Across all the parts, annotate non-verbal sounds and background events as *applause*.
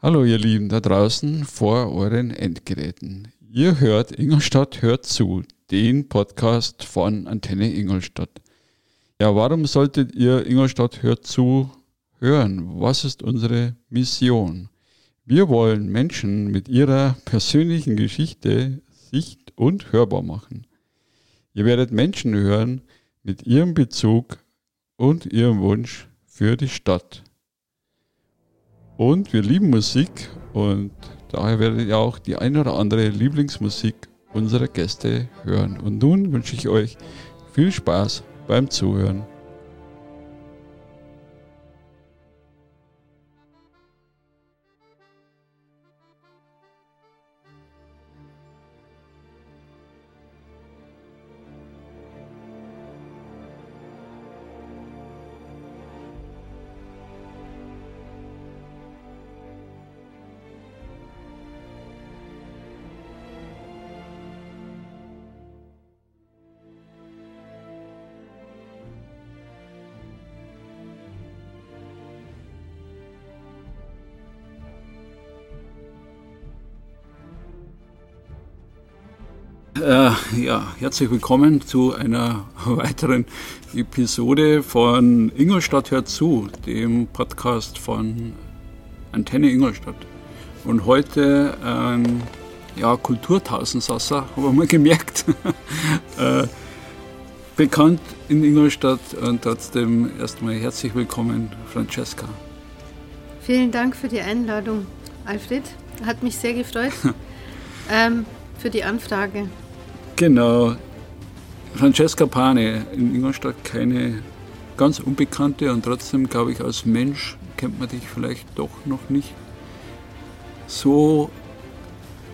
Hallo ihr Lieben da draußen vor euren Endgeräten. Ihr hört Ingolstadt hört zu, den Podcast von Antenne Ingolstadt. Ja, warum solltet ihr Ingolstadt hört zu hören? Was ist unsere Mission? Wir wollen Menschen mit ihrer persönlichen Geschichte sicht- und hörbar machen. Ihr werdet Menschen hören mit ihrem Bezug und ihrem Wunsch für die Stadt. Und wir lieben Musik und daher werdet ihr auch die ein oder andere Lieblingsmusik unserer Gäste hören. Und nun wünsche ich euch viel Spaß beim Zuhören. Äh, ja, herzlich willkommen zu einer *laughs* weiteren Episode von Ingolstadt hört zu, dem Podcast von Antenne Ingolstadt. Und heute ein ja, Kulturtausendsasser, *laughs* haben wir mal gemerkt. *laughs* äh, bekannt in Ingolstadt und trotzdem erstmal herzlich willkommen, Francesca. Vielen Dank für die Einladung, Alfred. Hat mich sehr gefreut ähm, für die Anfrage. Genau. Francesca Pane in Ingolstadt keine ganz unbekannte und trotzdem, glaube ich, als Mensch kennt man dich vielleicht doch noch nicht so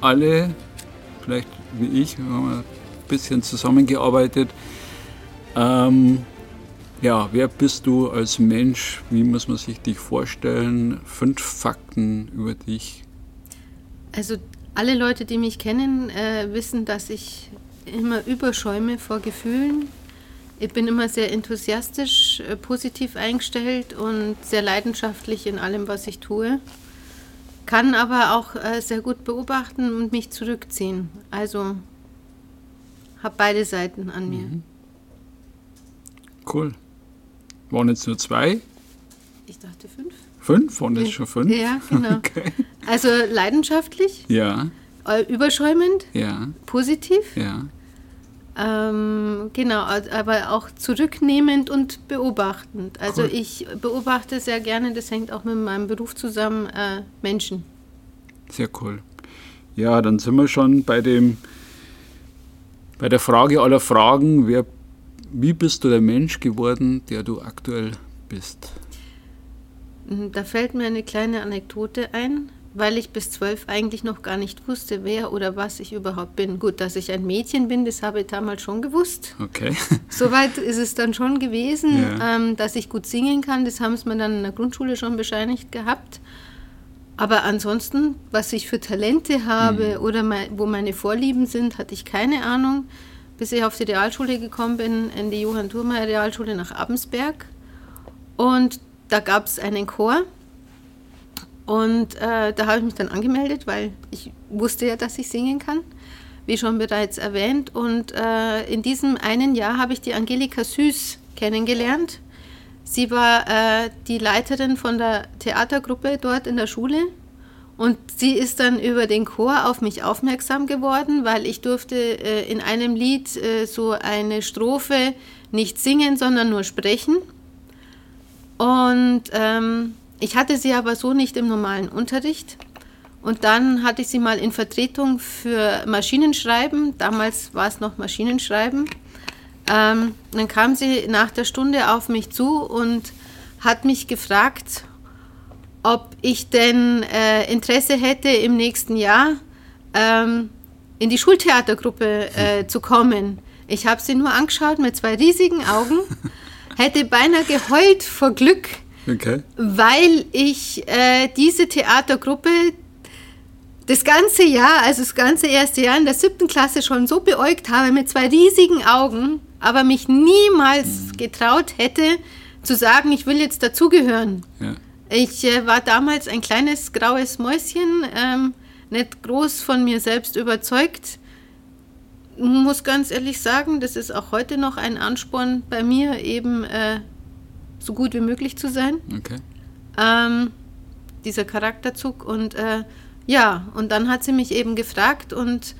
alle, vielleicht wie ich, wir haben ein bisschen zusammengearbeitet. Ähm, ja, wer bist du als Mensch? Wie muss man sich dich vorstellen? Fünf Fakten über dich. Also alle Leute, die mich kennen, äh, wissen, dass ich immer überschäume vor Gefühlen. Ich bin immer sehr enthusiastisch, äh, positiv eingestellt und sehr leidenschaftlich in allem, was ich tue. Kann aber auch äh, sehr gut beobachten und mich zurückziehen. Also habe beide Seiten an mir. Mhm. Cool. Waren jetzt nur zwei? Ich dachte fünf. Fünf? Waren jetzt schon fünf? Ja, genau. *laughs* Okay. Also leidenschaftlich, Ja, äh, überschäumend, ja, positiv. ja. Ähm, genau, aber auch zurücknehmend und beobachtend. Also Cool. ich beobachte sehr gerne, das hängt auch mit meinem Beruf zusammen, äh, Menschen. Sehr cool. Ja, dann sind wir schon bei dem, bei der Frage aller Fragen, wer, wie bist du der Mensch geworden, der du aktuell bist? Mm, Da fällt mir eine kleine Anekdote ein, weil ich bis zwölf eigentlich noch gar nicht wusste, wer oder was ich überhaupt bin. Gut, dass ich ein Mädchen bin, das habe ich damals schon gewusst. Okay. *laughs* Soweit ist es dann schon gewesen, Ja. ähm, dass ich gut singen kann. Das haben sie mir dann in der Grundschule schon bescheinigt gehabt. Aber ansonsten, was ich für Talente habe oder mei- wo meine Vorlieben sind, hatte ich keine Ahnung, bis ich auf die Realschule gekommen bin, in die Johann Thurmeier Realschule nach Abensberg. Und da gab es einen Chor. Und äh, da habe ich mich dann angemeldet, weil ich wusste ja, dass ich singen kann, wie schon bereits erwähnt. Und äh, in diesem einen Jahr habe ich die Angelika Süß kennengelernt. Sie war äh, die Leiterin von der Theatergruppe dort in der Schule. Und sie ist dann über den Chor auf mich aufmerksam geworden, weil ich durfte äh, in einem Lied äh, so eine Strophe nicht singen, sondern nur sprechen. Und ähm, ich hatte sie aber so nicht im normalen Unterricht. Und dann hatte ich sie mal in Vertretung für Maschinenschreiben. Damals war es noch Maschinenschreiben. Ähm, dann kam sie nach der Stunde auf mich zu und hat mich gefragt, ob ich denn äh, Interesse hätte, im nächsten Jahr ähm, in die Schultheatergruppe äh, zu kommen. Ich habe sie nur angeschaut mit zwei riesigen Augen, *laughs* hätte beinahe geheult vor Glück, Okay. weil ich äh, diese Theatergruppe das ganze Jahr, also das ganze erste Jahr in der siebten Klasse schon so beäugt habe mit zwei riesigen Augen, aber mich niemals getraut hätte zu sagen, ich will jetzt dazugehören. Ja. Ich äh, war damals ein kleines graues Mäuschen, ähm, nicht groß von mir selbst überzeugt. Muss ganz ehrlich sagen, das ist auch heute noch ein Ansporn bei mir, eben äh, so gut wie möglich zu sein. Okay. Ähm, dieser Charakterzug. Und äh, ja, und dann hat sie mich eben gefragt und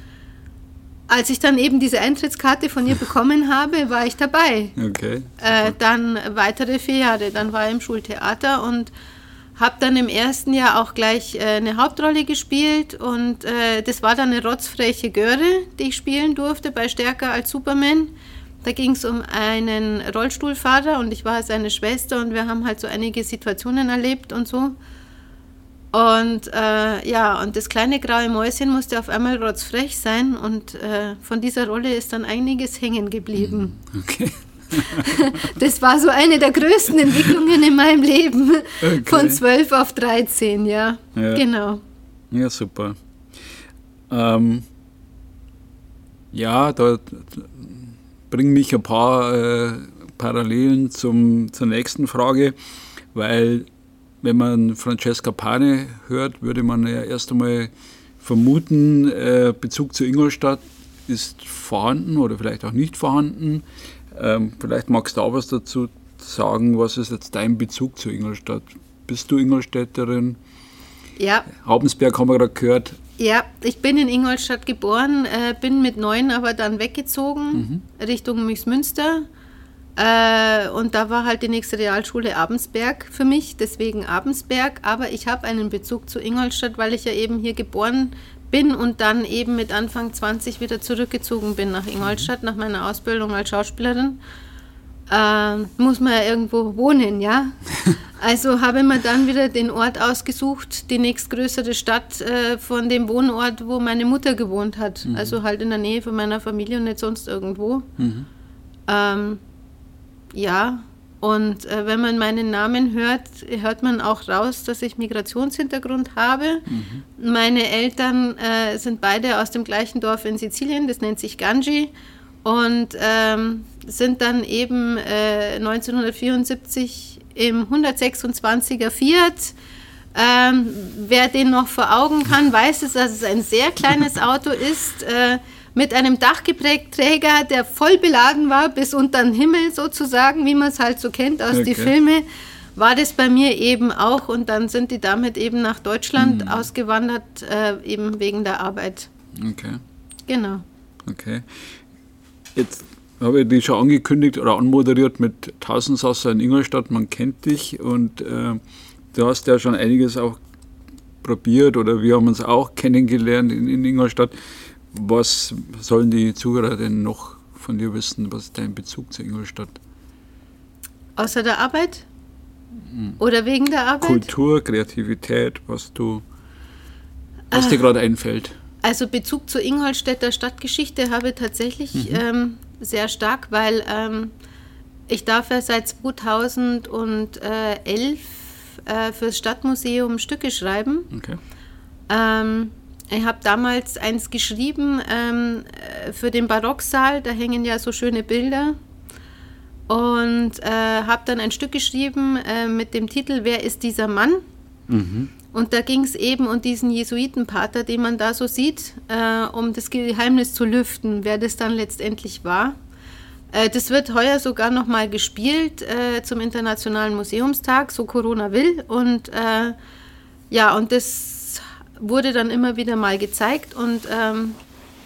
als ich dann eben diese Eintrittskarte von ihr *laughs* bekommen habe, war ich dabei. Okay. Äh, dann weitere vier Jahre. Dann war ich im Schultheater und habe dann im ersten Jahr auch gleich äh, eine Hauptrolle gespielt und äh, das war dann eine rotzfreche Göre, die ich spielen durfte bei Stärker als Superman. Da ging es um einen Rollstuhlfahrer und ich war seine Schwester und wir haben halt so einige Situationen erlebt und so. Und äh, ja, und das kleine graue Mäuschen musste auf einmal rotzfrech sein und äh, von dieser Rolle ist dann einiges hängen geblieben. Okay. *laughs* Das war so eine der größten Entwicklungen in meinem Leben. Okay. Von 12 auf 13, ja. Ja. Genau. Ja, super. Ähm, ja, da bringen mich ein paar äh, Parallelen zum, zur nächsten Frage, weil wenn man Francesca Pane hört, würde man ja erst einmal vermuten, äh, Bezug zu Ingolstadt ist vorhanden oder vielleicht auch nicht vorhanden. Ähm, vielleicht magst du auch was dazu sagen, was ist jetzt dein Bezug zu Ingolstadt? Bist du Ingolstädterin? Ja, Haubensberg haben wir gerade gehört. Ja, ich bin in Ingolstadt geboren, äh, bin mit neun aber dann weggezogen Richtung Münster. Äh, und da war halt die nächste Realschule Abensberg für mich, deswegen Abensberg. Aber ich habe einen Bezug zu Ingolstadt, weil ich ja eben hier geboren bin und dann eben mit Anfang 20 wieder zurückgezogen bin nach Ingolstadt, nach meiner Ausbildung als Schauspielerin. Ähm, muss man ja irgendwo wohnen, ja. *laughs* Also habe mir dann wieder den Ort ausgesucht, die nächstgrößere Stadt äh, von dem Wohnort, wo meine Mutter gewohnt hat. Also halt in der Nähe von meiner Familie und nicht sonst irgendwo. Ähm, ja, und äh, wenn man meinen Namen hört, hört man auch raus, dass ich Migrationshintergrund habe. Meine Eltern äh, sind beide aus dem gleichen Dorf in Sizilien, das nennt sich Ganji. Und ähm, sind dann eben äh, 1974 im 126er Fiat. Ähm, wer den noch vor Augen kann, weiß es, dass es ein sehr kleines Auto ist, äh, mit einem Dachgepäckträger, der voll beladen war, bis unter den Himmel sozusagen, wie man es halt so kennt aus Okay. den Filmen, war das bei mir eben auch. Und dann sind die damit eben nach Deutschland ausgewandert, äh, eben wegen der Arbeit. Okay, Genau. okay. Jetzt habe ich dich schon angekündigt oder anmoderiert mit Tausendsasser in Ingolstadt. Man kennt dich und äh, du hast ja schon einiges auch probiert oder wir haben uns auch kennengelernt in, in Ingolstadt. Was sollen die Zuhörer denn noch von dir wissen? Was ist dein Bezug zu Ingolstadt? Außer der Arbeit? Oder wegen der Arbeit? Kultur, Kreativität, was du, was dir gerade einfällt. Also Bezug zur Ingolstädter Stadtgeschichte habe ich tatsächlich ähm, sehr stark, weil ähm, ich darf ja seit 2011 äh, fürs Stadtmuseum Stücke schreiben. Okay. Ähm, ich habe damals eins geschrieben ähm, äh, für den Barocksaal, da hängen ja so schöne Bilder. Und äh, habe dann ein Stück geschrieben äh, mit dem Titel Wer ist dieser Mann? Und da ging es eben um diesen Jesuitenpater, den man da so sieht, äh, um das Geheimnis zu lüften, wer das dann letztendlich war. Äh, das wird heuer sogar nochmal gespielt äh, zum Internationalen Museumstag, so Corona will. Und äh, ja, und das wurde dann immer wieder mal gezeigt. Und ähm,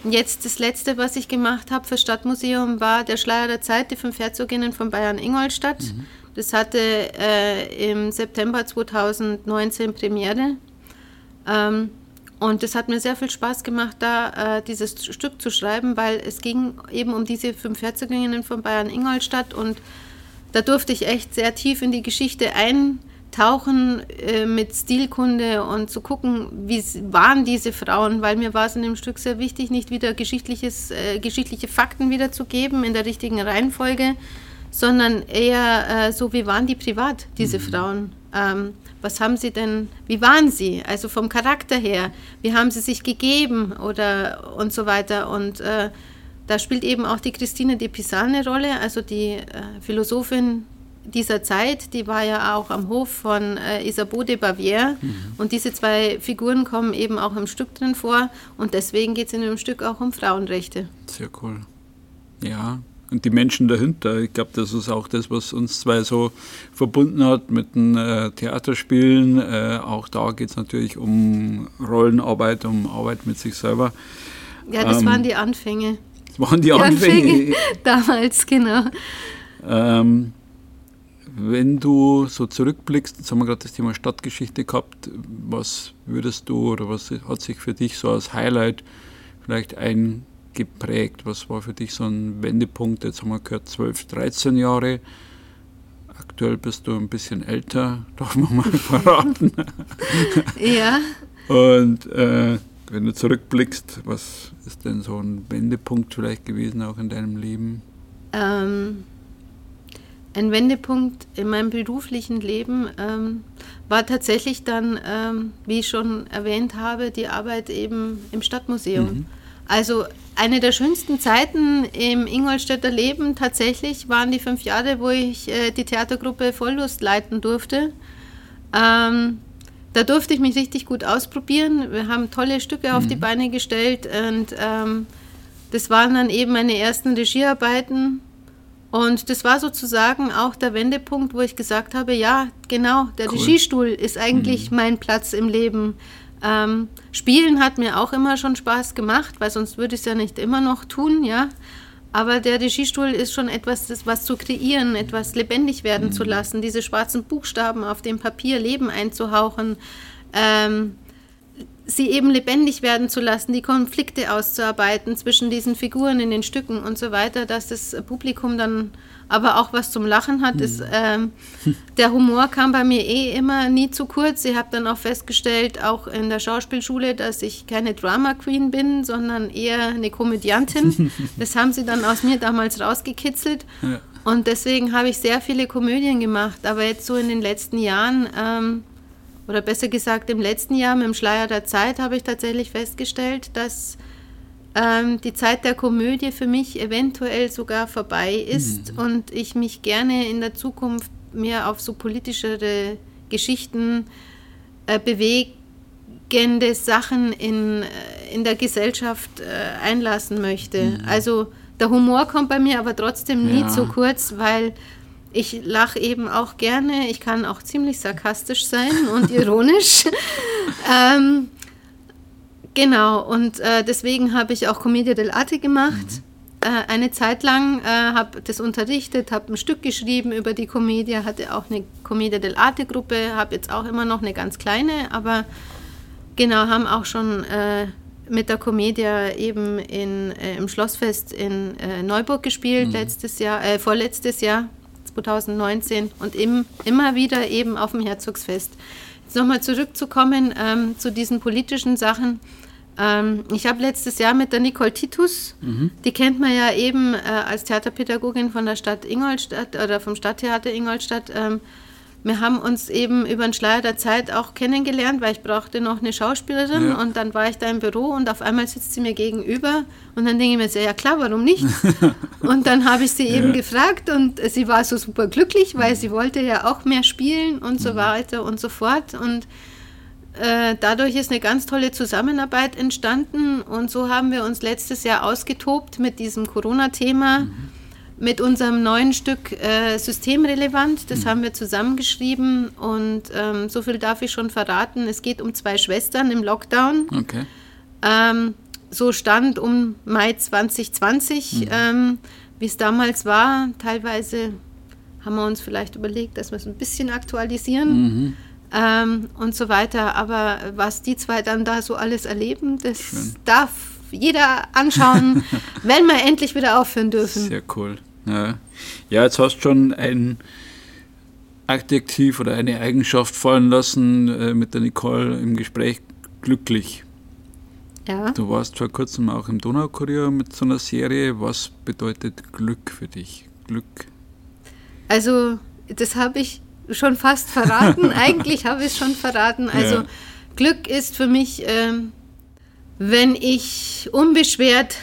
jetzt das letzte, was ich gemacht habe für Stadtmuseum, war der Schleier der Zeit, die fünf Herzoginnen von Bayern-Ingolstadt. Das hatte äh, im September 2019 Premiere. Ähm, und es hat mir sehr viel Spaß gemacht, da äh, dieses Stück zu schreiben, weil es ging eben um diese fünf Herzoginnen von Bayern-Ingolstadt und da durfte ich echt sehr tief in die Geschichte eintauchen äh, mit Stilkunde und zu gucken, wie waren diese Frauen, weil mir war es in dem Stück sehr wichtig, nicht wieder geschichtliches, äh, geschichtliche Fakten wiederzugeben in der richtigen Reihenfolge, sondern eher äh, so, wie waren die privat, diese Frauen? Ähm, was haben sie denn, wie waren sie? Also vom Charakter her, wie haben sie sich gegeben oder und so weiter. Und äh, da spielt eben auch die Christine de Pizan eine Rolle, also die äh, Philosophin dieser Zeit, die war ja auch am Hof von äh, Isabeau de Bavière. Mhm. Und diese zwei Figuren kommen eben auch im Stück drin vor. Und deswegen geht es in dem Stück auch um Frauenrechte. Sehr cool. Ja, und die Menschen dahinter. Ich glaube, das ist auch das, was uns zwei so verbunden hat mit den äh, Theaterspielen. Äh, auch da geht es natürlich um Rollenarbeit, um Arbeit mit sich selber. Ja, das ähm, waren die Anfänge. Das waren die, die Anfänge. Anfänge. *laughs* Damals, genau. Ähm, wenn du so zurückblickst, jetzt haben wir gerade das Thema Stadtgeschichte gehabt, was würdest du oder was hat sich für dich so als Highlight vielleicht ein geprägt? Was war für dich so ein Wendepunkt? Jetzt haben wir gehört 12, 13 Jahre. Aktuell bist du ein bisschen älter, *laughs* darf man mal verraten. *laughs* ja. Und äh, wenn du zurückblickst, was ist denn so ein Wendepunkt vielleicht gewesen auch in deinem Leben? Ähm, ein Wendepunkt in meinem beruflichen Leben ähm, war tatsächlich dann, ähm, wie ich schon erwähnt habe, die Arbeit eben im Stadtmuseum. Mhm. Also eine der schönsten Zeiten im Ingolstädter Leben tatsächlich waren die fünf Jahre, wo ich äh, die Theatergruppe Volllust leiten durfte. Ähm, da durfte ich mich richtig gut ausprobieren. Wir haben tolle Stücke auf die mhm. Beine gestellt und ähm, das waren dann eben meine ersten Regiearbeiten. Und das war sozusagen auch der Wendepunkt, wo ich gesagt habe, ja, genau, der cool. Regiestuhl ist eigentlich mhm. mein Platz im Leben. Ähm, Spielen hat mir auch immer schon Spaß gemacht, weil sonst würde ich es ja nicht immer noch tun, ja. Aber der Regiestuhl ist schon etwas, das, was zu kreieren, etwas lebendig werden mhm. zu lassen, diese schwarzen Buchstaben auf dem Papier Leben einzuhauchen, ähm, sie eben lebendig werden zu lassen, die Konflikte auszuarbeiten zwischen diesen Figuren in den Stücken und so weiter, dass das Publikum dann aber auch was zum Lachen hat, ist, ähm, *laughs* der Humor kam bei mir eh immer nie zu kurz. Ich habe dann auch festgestellt, auch in der Schauspielschule, dass ich keine Drama Queen bin, sondern eher eine Komödiantin. *laughs* Das haben sie dann aus mir damals rausgekitzelt. Ja. Und deswegen habe ich sehr viele Komödien gemacht. Aber jetzt so in den letzten Jahren, ähm, oder besser gesagt im letzten Jahr mit dem Schleier der Zeit, habe ich tatsächlich festgestellt, dass ähm, die Zeit der Komödie für mich eventuell sogar vorbei ist mhm. und ich mich gerne in der Zukunft mehr auf so politischere Geschichten äh, bewegende Sachen in, äh, in der Gesellschaft äh, einlassen möchte. Mhm. Also der Humor kommt bei mir aber trotzdem nie ja. zu kurz, weil ich lache eben auch gerne. Ich kann auch ziemlich sarkastisch sein und ironisch. *laughs* ähm, Genau, und äh, deswegen habe ich auch Commedia dell'arte gemacht. Mhm. Äh, eine Zeit lang äh, habe das unterrichtet, habe ein Stück geschrieben über die Commedia, hatte auch eine Commedia dell'arte Gruppe, habe jetzt auch immer noch eine ganz kleine, aber genau, haben auch schon äh, mit der Commedia eben in, äh, im Schlossfest in äh, Neuburg gespielt, mhm. letztes Jahr, vorletztes Jahr, 2019 und im, immer wieder eben auf dem Herzogsfest. Jetzt nochmal zurückzukommen ähm, zu diesen politischen Sachen. Ähm, ich habe letztes Jahr mit der Nicole Titus, mhm. die kennt man ja eben äh, als Theaterpädagogin von der Stadt Ingolstadt oder vom Stadttheater Ingolstadt. Ähm, wir haben uns eben über den Schleier der Zeit auch kennengelernt, weil ich brauchte noch eine Schauspielerin ja. und dann war ich da im Büro und auf einmal sitzt sie mir gegenüber und dann denke ich mir so, ja klar, warum nicht? *laughs* und dann habe ich sie ja. eben gefragt und sie war so super glücklich, weil sie wollte ja auch mehr spielen und so mhm. weiter und so fort und äh, dadurch ist eine ganz tolle Zusammenarbeit entstanden und so haben wir uns letztes Jahr ausgetobt mit diesem Corona-Thema, mhm. mit unserem neuen Stück äh, Systemrelevant. Das mhm. haben wir zusammengeschrieben und ähm, so viel darf ich schon verraten. Es geht um zwei Schwestern im Lockdown. Okay. Ähm, so stand um Mai 2020, mhm. ähm, wie es damals war. Teilweise haben wir uns vielleicht überlegt, dass wir es ein bisschen aktualisieren. Ähm, und so weiter. Aber was die zwei dann da so alles erleben, das Schön. darf jeder anschauen, *laughs* wenn wir endlich wieder aufhören dürfen. Sehr cool. Ja, ja jetzt hast du schon ein Adjektiv oder eine Eigenschaft fallen lassen äh, mit der Nicole im Gespräch, glücklich. Ja. Du warst vor kurzem auch im Donaukurier mit so einer Serie. Was bedeutet Glück für dich? Glück? Also, das habe ich schon fast verraten. *laughs* Eigentlich habe ich es schon verraten. Also ja. Glück ist für mich, ähm, wenn ich unbeschwert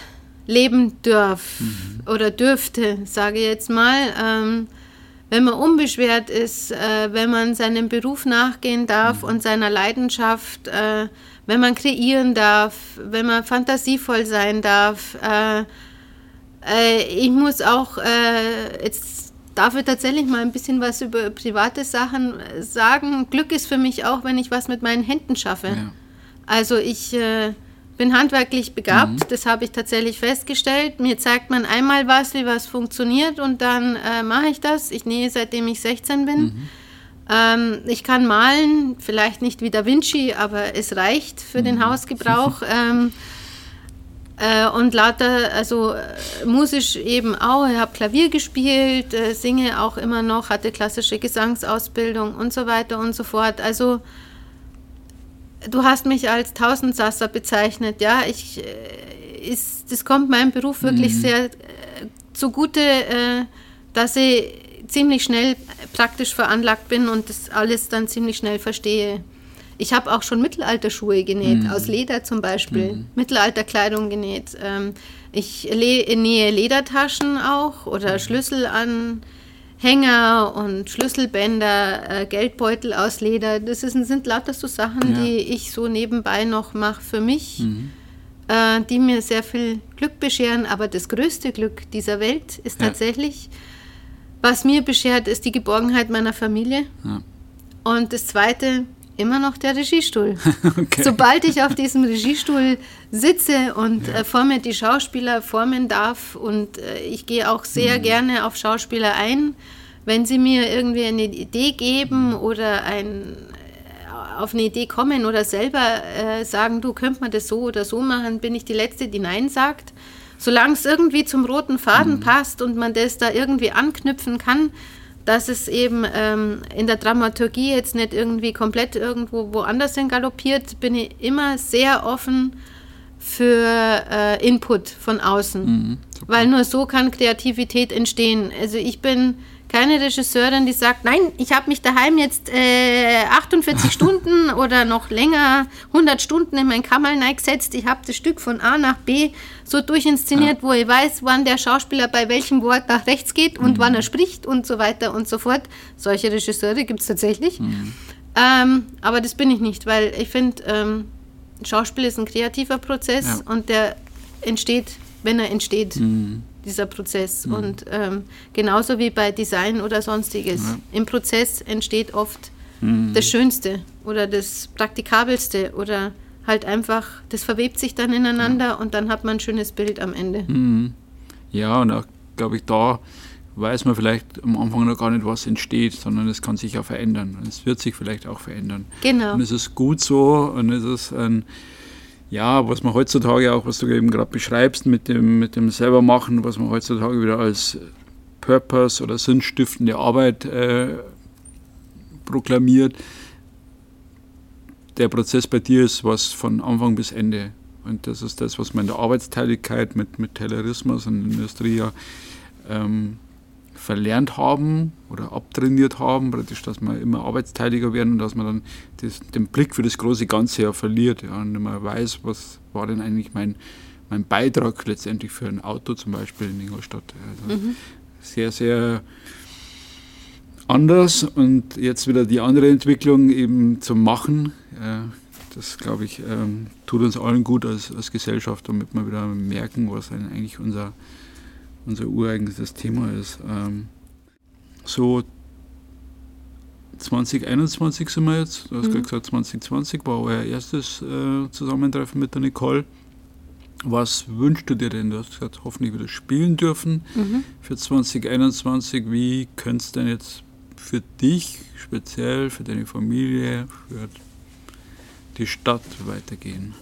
leben darf mhm. oder dürfte, sage ich jetzt mal. Ähm, wenn man unbeschwert ist, äh, wenn man seinem Beruf nachgehen darf mhm. und seiner Leidenschaft, äh, wenn man kreieren darf, wenn man fantasievoll sein darf. Äh, äh ich muss auch, äh, jetzt darf ich tatsächlich mal ein bisschen was über private Sachen sagen. Glück ist für mich auch, wenn ich was mit meinen Händen schaffe. Ja. Also ich äh, bin handwerklich begabt, mhm. das habe ich tatsächlich festgestellt. Mir zeigt man einmal was, wie was funktioniert und dann äh, mache ich das. Ich nähe seitdem ich 16 bin. Mhm. Ähm, ich kann malen, vielleicht nicht wie Da Vinci, aber es reicht für mhm. den Hausgebrauch. *laughs* ähm, äh, und lauter, also äh, musisch eben auch. Ich habe Klavier gespielt, äh, singe auch immer noch, hatte klassische Gesangsausbildung und so weiter und so fort. Also du hast mich als Tausendsasser bezeichnet, ja. Ich, äh, ist, das kommt meinem Beruf wirklich mhm. sehr äh, zugute, äh, dass ich ziemlich schnell praktisch veranlagt bin und das alles dann ziemlich schnell verstehe. Ich habe auch schon Mittelalterschuhe genäht, mhm. aus Leder zum Beispiel, mhm. Mittelalterkleidung genäht. Ähm, ich nähe Ledertaschen auch oder mhm. Schlüssel an Hänger und Schlüsselbänder, äh, Geldbeutel aus Leder. Das ist, sind lauter so Sachen, ja. die ich so nebenbei noch mache für mich, mhm. äh, die mir sehr viel Glück bescheren. Aber das größte Glück dieser Welt ist ja. tatsächlich, was mir beschert, ist die Geborgenheit meiner Familie. Ja. Und das zweite, immer noch der Regiestuhl. *laughs* okay. Sobald ich auf diesem Regiestuhl sitze und ja. äh, vor mir die Schauspieler formen darf und äh, ich gehe auch sehr mhm. gerne auf Schauspieler ein, wenn sie mir irgendwie eine Idee geben mhm. oder ein, äh, auf eine Idee kommen oder selber äh, sagen, du könnt man das so oder so machen, bin ich die Letzte, die Nein sagt. Solange es irgendwie zum roten Faden mhm. passt und man das da irgendwie anknüpfen kann, dass es eben ähm, in der Dramaturgie jetzt nicht irgendwie komplett irgendwo woanders hin galoppiert, bin ich immer sehr offen für äh, Input von außen. Mhm, Weil nur so kann Kreativität entstehen. Also ich bin keine Regisseurin, die sagt, nein, ich habe mich daheim jetzt äh, 48 *laughs* Stunden oder noch länger, 100 Stunden in mein Kammerl gesetzt. Ich habe das Stück von A nach B so durchinszeniert, ja. wo ich weiß, wann der Schauspieler bei welchem Wort nach rechts geht und mhm. wann er spricht und so weiter und so fort. Solche Regisseure gibt es tatsächlich. Mhm. Ähm, aber das bin ich nicht, weil ich finde, ähm, Schauspiel ist ein kreativer Prozess ja. und der entsteht, wenn er entsteht. Mhm dieser Prozess. Mhm. Und ähm, genauso wie bei Design oder sonstiges. Ja. Im Prozess entsteht oft mhm. das Schönste oder das Praktikabelste oder halt einfach, das verwebt sich dann ineinander ja. und dann hat man ein schönes Bild am Ende. Mhm. Ja, und auch, glaube ich, da weiß man vielleicht am Anfang noch gar nicht, was entsteht, sondern es kann sich auch verändern. Es wird sich vielleicht auch verändern. Genau. Und es ist gut so und es ist ein ja, was man heutzutage auch, was du eben gerade beschreibst, mit dem, mit dem selbermachen, was man heutzutage wieder als Purpose oder sinnstiftende Arbeit äh, proklamiert. Der Prozess bei dir ist was von Anfang bis Ende. Und das ist das, was man in der Arbeitsteiligkeit mit, mit Taylorismus und Industrie ja ähm, verlernt haben oder abtrainiert haben, praktisch, dass wir immer arbeitsteiliger werden und dass man dann das, den Blick für das große Ganze ja verliert ja, und man weiß, was war denn eigentlich mein, mein Beitrag letztendlich für ein Auto zum Beispiel in Ingolstadt. Also mhm. Sehr, sehr anders und jetzt wieder die andere Entwicklung eben zum Machen. das, glaube ich, ähm, tut uns allen gut als, als Gesellschaft, damit wir wieder merken, was eigentlich unser unser ureigentliches Thema ist. Ähm, so 2021 sind wir jetzt, du hast mhm. gesagt 2020 war euer erstes äh, Zusammentreffen mit der Nicole. Was wünschst du dir denn? Du hast gesagt, hoffentlich wieder spielen dürfen mhm. für 2021. Wie könnte es denn jetzt für dich speziell, für deine Familie, für die Stadt weitergehen?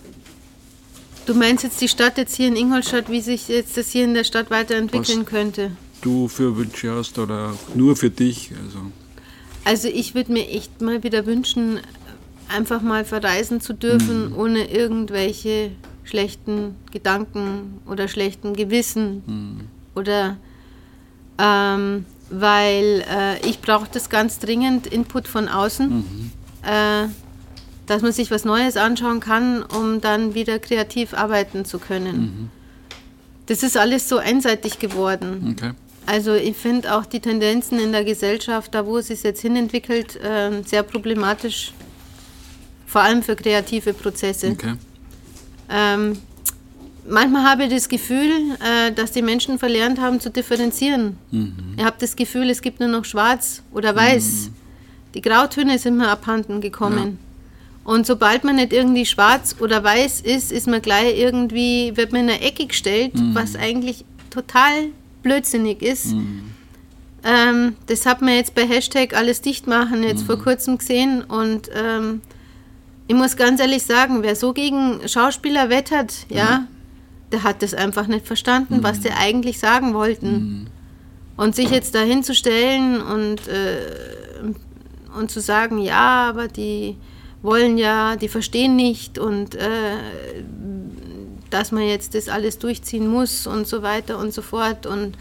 Du meinst jetzt die Stadt jetzt hier in Ingolstadt, wie sich jetzt das hier in der Stadt weiterentwickeln Was könnte? Du für Wünsche hast oder nur für dich? Also, also ich würde mir echt mal wieder wünschen, einfach mal verreisen zu dürfen, mhm. ohne irgendwelche schlechten Gedanken oder schlechten Gewissen mhm. oder ähm, weil äh, ich brauche das ganz dringend Input von außen. Mhm. Äh, dass man sich was Neues anschauen kann, um dann wieder kreativ arbeiten zu können. Mhm. Das ist alles so einseitig geworden. Okay. Also ich finde auch die Tendenzen in der Gesellschaft, da wo es sich jetzt hinentwickelt, äh, sehr problematisch, vor allem für kreative Prozesse. Okay. Ähm, manchmal habe ich das Gefühl, äh, dass die Menschen verlernt haben zu differenzieren. Mhm. Ich habe das Gefühl, es gibt nur noch schwarz oder weiß. Die Grautöne sind mir abhanden gekommen. Und sobald man nicht irgendwie schwarz oder weiß ist, ist man gleich irgendwie, wird man in eine Ecke gestellt, was eigentlich total blödsinnig ist. Ähm, das hat man jetzt bei Hashtag alles dicht machen jetzt vor kurzem gesehen und ähm, ich muss ganz ehrlich sagen, wer so gegen Schauspieler wettert, ja, der hat das einfach nicht verstanden, was die eigentlich sagen wollten. Und sich jetzt dahin zu stellen und, äh, und zu sagen, ja, aber die wollen ja, die verstehen nicht und äh, dass man jetzt das alles durchziehen muss und so weiter und so fort und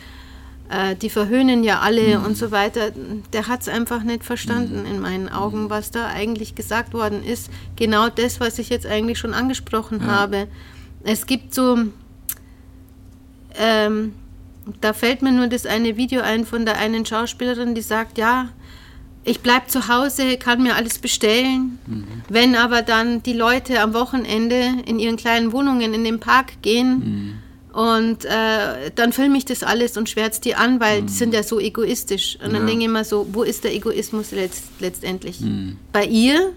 äh, die verhöhnen ja alle und so weiter. Der hat es einfach nicht verstanden in meinen Augen, was da eigentlich gesagt worden ist. Genau das, was ich jetzt eigentlich schon angesprochen habe. Es gibt so, ähm, da fällt mir nur das eine Video ein von der einen Schauspielerin, die sagt, ja, ich bleibe zu Hause, kann mir alles bestellen. Wenn aber dann die Leute am Wochenende in ihren kleinen Wohnungen in den Park gehen und äh, dann filme ich das alles und schwärze die an, weil die sind ja so egoistisch. Und dann Ja. denke ich immer so, wo ist der Egoismus letzt, letztendlich? Bei ihr,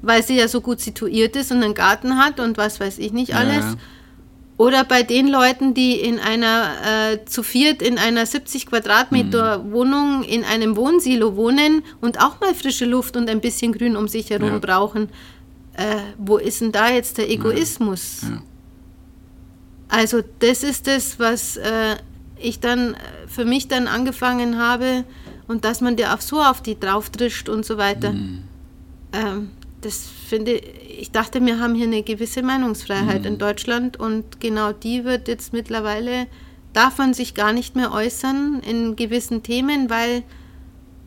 weil sie ja so gut situiert ist und einen Garten hat und was weiß ich nicht alles. Ja. Oder bei den Leuten, die in einer äh, zu viert in einer 70 Quadratmeter Wohnung in einem Wohnsilo wohnen und auch mal frische Luft und ein bisschen Grün um sich herum Ja. brauchen. Äh, wo ist denn da jetzt der Egoismus? Ja. Also das ist das, was äh, ich dann äh, für mich dann angefangen habe und dass man dir auch so auf die draufdrischt und so weiter. Ähm, das finde ich, dachte, wir haben hier eine gewisse Meinungsfreiheit in Deutschland und genau die wird jetzt mittlerweile, darf man sich gar nicht mehr äußern in gewissen Themen, weil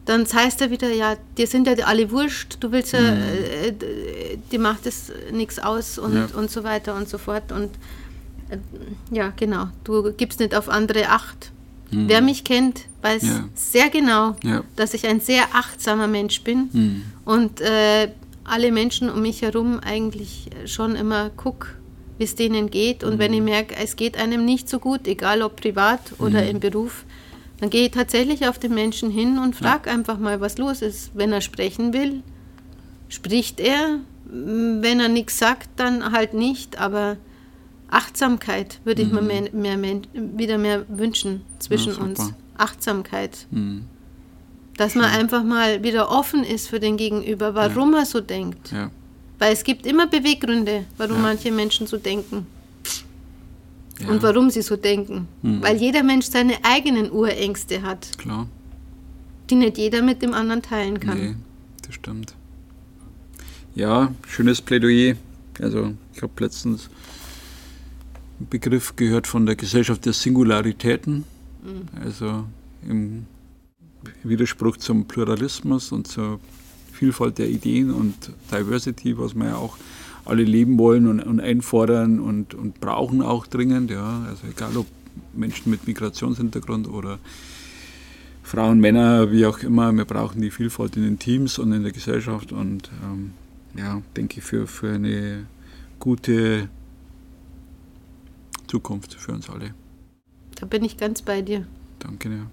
dann heißt er wieder, ja, dir sind ja alle wurscht, du willst ja, äh, äh, dir macht es nichts aus und, Ja. und so weiter und so fort. Und äh, ja, genau, du gibst nicht auf andere Acht. Wer mich kennt, weiß Ja. sehr genau, Ja. dass ich ein sehr achtsamer Mensch bin Mhm. und äh, alle Menschen um mich herum eigentlich schon immer guck, wie es denen geht. Und wenn ich merke, es geht einem nicht so gut, egal ob privat oder im Beruf, dann gehe ich tatsächlich auf den Menschen hin und frage einfach mal, was los ist. Wenn er sprechen will, spricht er. Wenn er nichts sagt, dann halt nicht. Aber Achtsamkeit würde ich mir mehr, mehr, Men- wieder mehr wünschen zwischen Ja, uns. Achtsamkeit. Mhm. Dass man einfach mal wieder offen ist für den Gegenüber, warum er so denkt. Ja. Weil es gibt immer Beweggründe, warum Ja. manche Menschen so denken Ja. und warum sie so denken. Mhm. Weil jeder Mensch seine eigenen Urängste hat, Klar. die nicht jeder mit dem anderen teilen kann. Nee, das stimmt. Ja, schönes Plädoyer. Also ich habe letztens einen Begriff gehört von der Gesellschaft der Singularitäten. Also im Widerspruch zum Pluralismus und zur Vielfalt der Ideen und Diversity, was wir ja auch alle leben wollen und, und einfordern und, und brauchen auch dringend. Ja. Also egal ob Menschen mit Migrationshintergrund oder Frauen, Männer, wie auch immer, wir brauchen die Vielfalt in den Teams und in der Gesellschaft und ähm, ja, denke ich, für, für eine gute Zukunft für uns alle. Da bin ich ganz bei dir. Danke dir.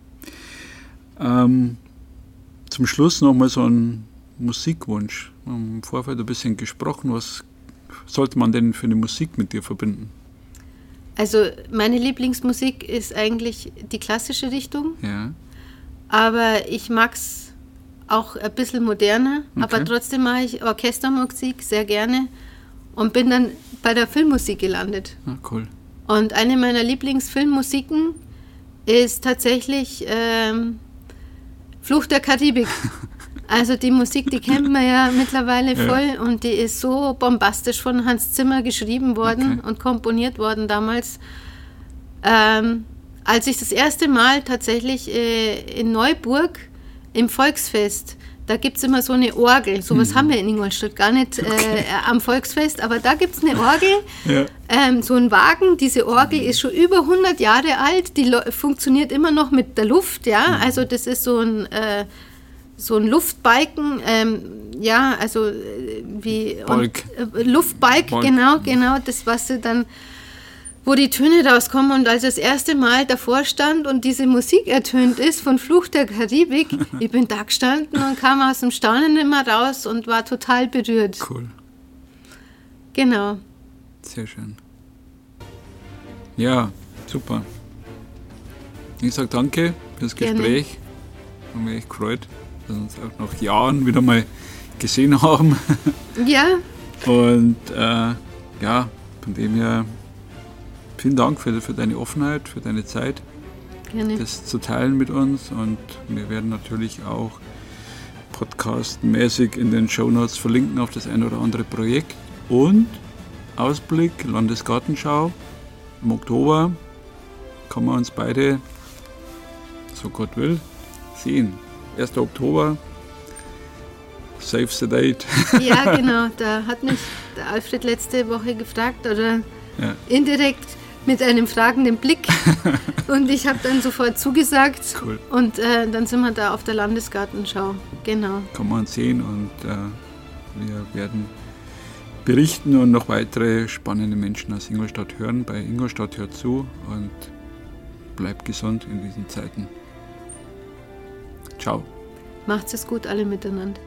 Ähm, zum Schluss nochmal so ein Musikwunsch. Wir haben Im Vorfeld ein bisschen gesprochen, was sollte man denn für eine Musik mit dir verbinden? Also meine Lieblingsmusik ist eigentlich die klassische Richtung, Ja, aber ich mag es auch ein bisschen moderner, aber Okay. trotzdem mache ich Orchestermusik sehr gerne und bin dann bei der Filmmusik gelandet. ah, cool. Und eine meiner Lieblingsfilmmusiken ist tatsächlich ähm, Fluch der Karibik. *laughs* Also die Musik, die kennt man ja mittlerweile Ja. voll und die ist so bombastisch von Hans Zimmer geschrieben worden Okay. und komponiert worden damals. Ähm, als ich das erste Mal tatsächlich äh, in Neuburg im Volksfest, da gibt es immer so eine Orgel. Sowas mhm. haben wir in Ingolstadt gar nicht äh, okay. am Volksfest, aber da gibt es eine Orgel, ja. ähm, so ein Wagen. Diese Orgel ist schon über 100 Jahre alt, die funktioniert immer noch mit der Luft, ja. Mhm. Also das ist so ein, äh, so ein Luftbalken, ähm, ja, also äh, wie Balk. Und, äh, Luftbalk, Balk. genau, genau, das was sie dann wo die Töne rauskommen und als das erste Mal davor stand und diese Musik ertönt ist von Fluch der Karibik, *laughs* ich bin da gestanden und kam aus dem Staunen immer raus und war total berührt. Cool. Genau. Sehr schön. Ja, super. Ich sage danke für das Gespräch. Gerne. Haben mich echt gefreut, dass wir uns auch nach Jahren wieder mal gesehen haben. *laughs* Ja. Und äh, ja, von dem her vielen Dank für, für deine Offenheit, für deine Zeit, Gerne. das zu teilen mit uns. Und wir werden natürlich auch podcastmäßig in den Shownotes verlinken auf das ein oder andere Projekt. Und Ausblick, Landesgartenschau im Oktober kann man uns beide, so Gott will, sehen. 1. Oktober, save the date. Ja, *laughs* genau. Da hat mich der Alfred letzte Woche gefragt oder ja. indirekt mit einem fragenden Blick. *laughs* und ich habe dann sofort zugesagt. Cool. Und äh, dann sind wir da auf der Landesgartenschau. Genau. Kann man sehen und äh, wir werden berichten und noch weitere spannende Menschen aus Ingolstadt hören. Bei Ingolstadt hört zu und bleibt gesund in diesen Zeiten. Ciao. Macht's es gut alle miteinander.